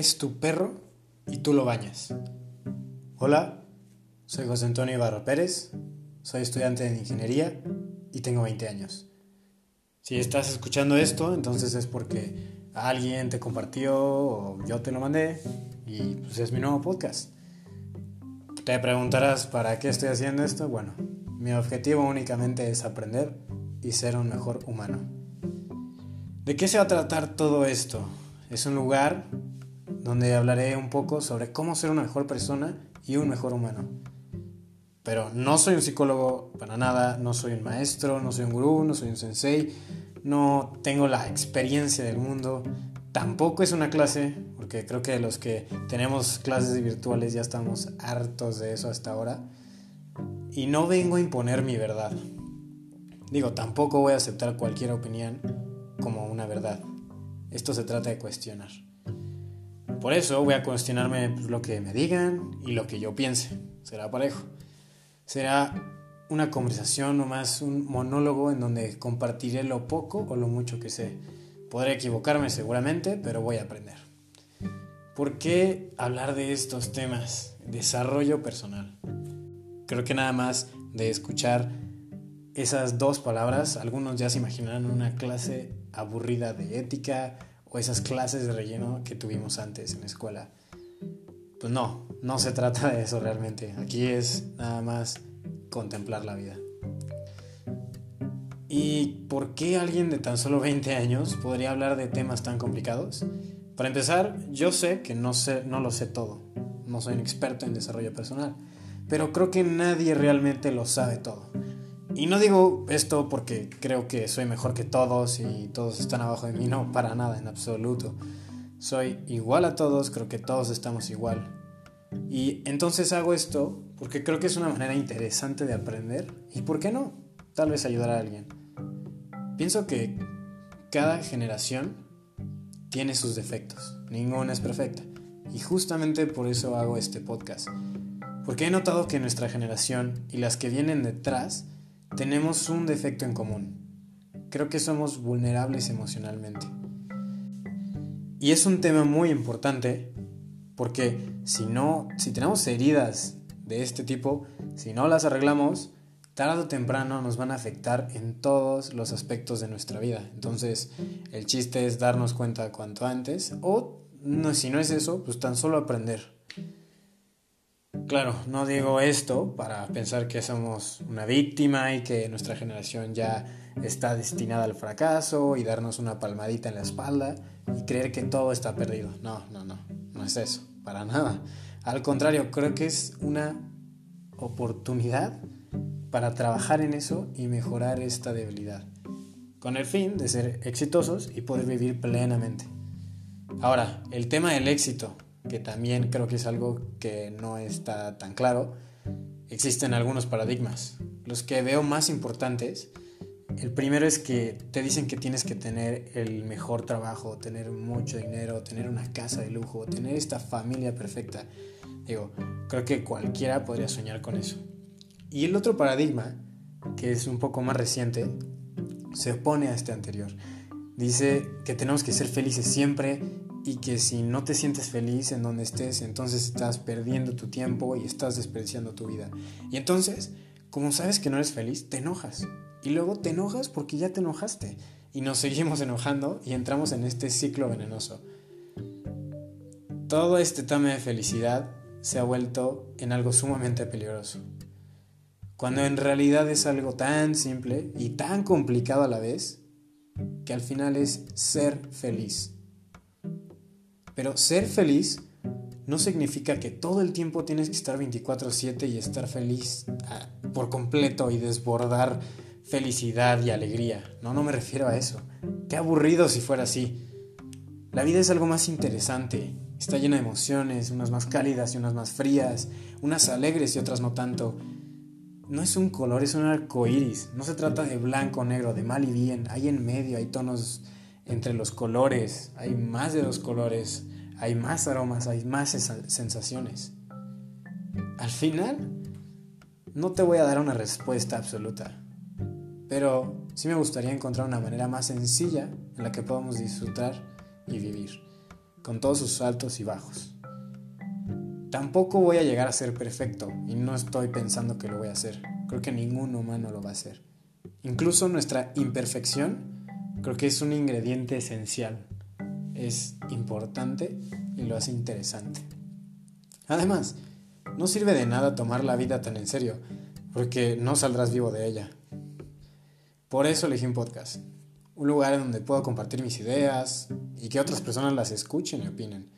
es tu perro y tú lo bañas? Hola, soy José Antonio Ibarra Pérez, soy estudiante de ingeniería y tengo 20 años. Si estás escuchando esto, entonces es porque alguien te compartió o yo te lo mandé y pues es mi nuevo podcast. Te preguntarás para qué estoy haciendo esto. Bueno, mi objetivo únicamente es aprender y ser un mejor humano. ¿De qué se va a tratar todo esto? Es un lugar donde hablaré un poco sobre cómo ser una mejor persona y un mejor humano. Pero no soy un psicólogo para nada, no soy un maestro, no soy un gurú, no soy un sensei, no tengo la experiencia del mundo, tampoco es una clase, porque creo que los que tenemos clases virtuales ya estamos hartos de eso hasta ahora. Y no vengo a imponer mi verdad. Digo, tampoco voy a aceptar cualquier opinión como una verdad. Esto se trata de cuestionar. Por eso voy a cuestionarme pues, lo que me digan y lo que yo piense. Será parejo. Será una conversación o más un monólogo en donde compartiré lo poco o lo mucho que sé. Podré equivocarme seguramente, pero voy a aprender. ¿Por qué hablar de estos temas? Desarrollo personal. Creo que nada más de escuchar esas dos palabras, algunos ya se imaginarán una clase aburrida de ética o esas clases de relleno que tuvimos antes en la escuela. Pues no, no se trata de eso realmente. Aquí es nada más contemplar la vida. ¿Y por qué alguien de tan solo 20 años podría hablar de temas tan complicados? Para empezar, yo sé que no, sé, no lo sé todo. No soy un experto en desarrollo personal. Pero creo que nadie realmente lo sabe todo. Y no digo esto porque creo que soy mejor que todos y todos están abajo de mí, no, para nada, en absoluto. Soy igual a todos, creo que todos estamos igual. Y entonces hago esto porque creo que es una manera interesante de aprender y, ¿por qué no? Tal vez ayudar a alguien. Pienso que cada generación tiene sus defectos, ninguna es perfecta. Y justamente por eso hago este podcast. Porque he notado que nuestra generación y las que vienen detrás tenemos un defecto en común. Creo que somos vulnerables emocionalmente. Y es un tema muy importante porque si no, si tenemos heridas de este tipo, si no las arreglamos, tarde o temprano nos van a afectar en todos los aspectos de nuestra vida. Entonces, el chiste es darnos cuenta cuanto antes o no, si no es eso, pues tan solo aprender. Claro, no digo esto para pensar que somos una víctima y que nuestra generación ya está destinada al fracaso y darnos una palmadita en la espalda y creer que todo está perdido. No, no, no, no es eso, para nada. Al contrario, creo que es una oportunidad para trabajar en eso y mejorar esta debilidad, con el fin de ser exitosos y poder vivir plenamente. Ahora, el tema del éxito que también creo que es algo que no está tan claro, existen algunos paradigmas. Los que veo más importantes, el primero es que te dicen que tienes que tener el mejor trabajo, tener mucho dinero, tener una casa de lujo, tener esta familia perfecta. Digo, creo que cualquiera podría soñar con eso. Y el otro paradigma, que es un poco más reciente, se opone a este anterior. Dice que tenemos que ser felices siempre y que si no te sientes feliz en donde estés, entonces estás perdiendo tu tiempo y estás despreciando tu vida. Y entonces, como sabes que no eres feliz, te enojas. Y luego te enojas porque ya te enojaste. Y nos seguimos enojando y entramos en este ciclo venenoso. Todo este tema de felicidad se ha vuelto en algo sumamente peligroso. Cuando en realidad es algo tan simple y tan complicado a la vez, que al final es ser feliz. Pero ser feliz no significa que todo el tiempo tienes que estar 24/7 y estar feliz ah, por completo y desbordar felicidad y alegría. No, no me refiero a eso. Qué aburrido si fuera así. La vida es algo más interesante. Está llena de emociones, unas más cálidas y unas más frías, unas alegres y otras no tanto. No es un color, es un arco iris. No se trata de blanco negro, de mal y bien. Hay en medio, hay tonos entre los colores, hay más de dos colores, hay más aromas, hay más sensaciones. Al final, no te voy a dar una respuesta absoluta, pero sí me gustaría encontrar una manera más sencilla en la que podamos disfrutar y vivir. con todos sus altos y bajos. Tampoco voy a llegar a ser perfecto y no estoy pensando que lo voy a hacer. Creo que ningún humano lo va a hacer. Incluso nuestra imperfección creo que es un ingrediente esencial. Es importante y lo hace interesante. Además, no sirve de nada tomar la vida tan en serio, porque no saldrás vivo de ella. Por eso elegí un podcast, un lugar en donde puedo compartir mis ideas y que otras personas las escuchen y opinen.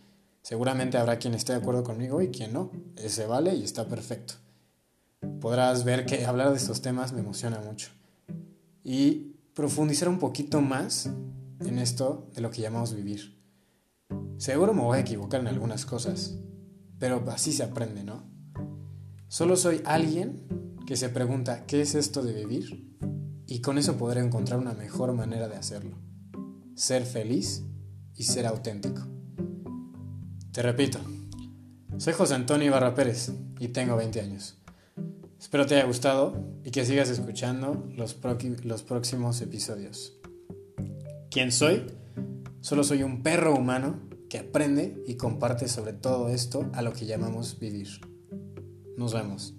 Seguramente habrá quien esté de acuerdo conmigo y quien no. Ese vale y está perfecto. Podrás ver que hablar de estos temas me emociona mucho. Y profundizar un poquito más en esto de lo que llamamos vivir. Seguro me voy a equivocar en algunas cosas, pero así se aprende, ¿no? Solo soy alguien que se pregunta qué es esto de vivir y con eso podré encontrar una mejor manera de hacerlo. Ser feliz y ser auténtico. Te repito, soy José Antonio Ibarra Pérez y tengo 20 años. Espero te haya gustado y que sigas escuchando los, los próximos episodios. ¿Quién soy? Solo soy un perro humano que aprende y comparte sobre todo esto a lo que llamamos vivir. Nos vemos.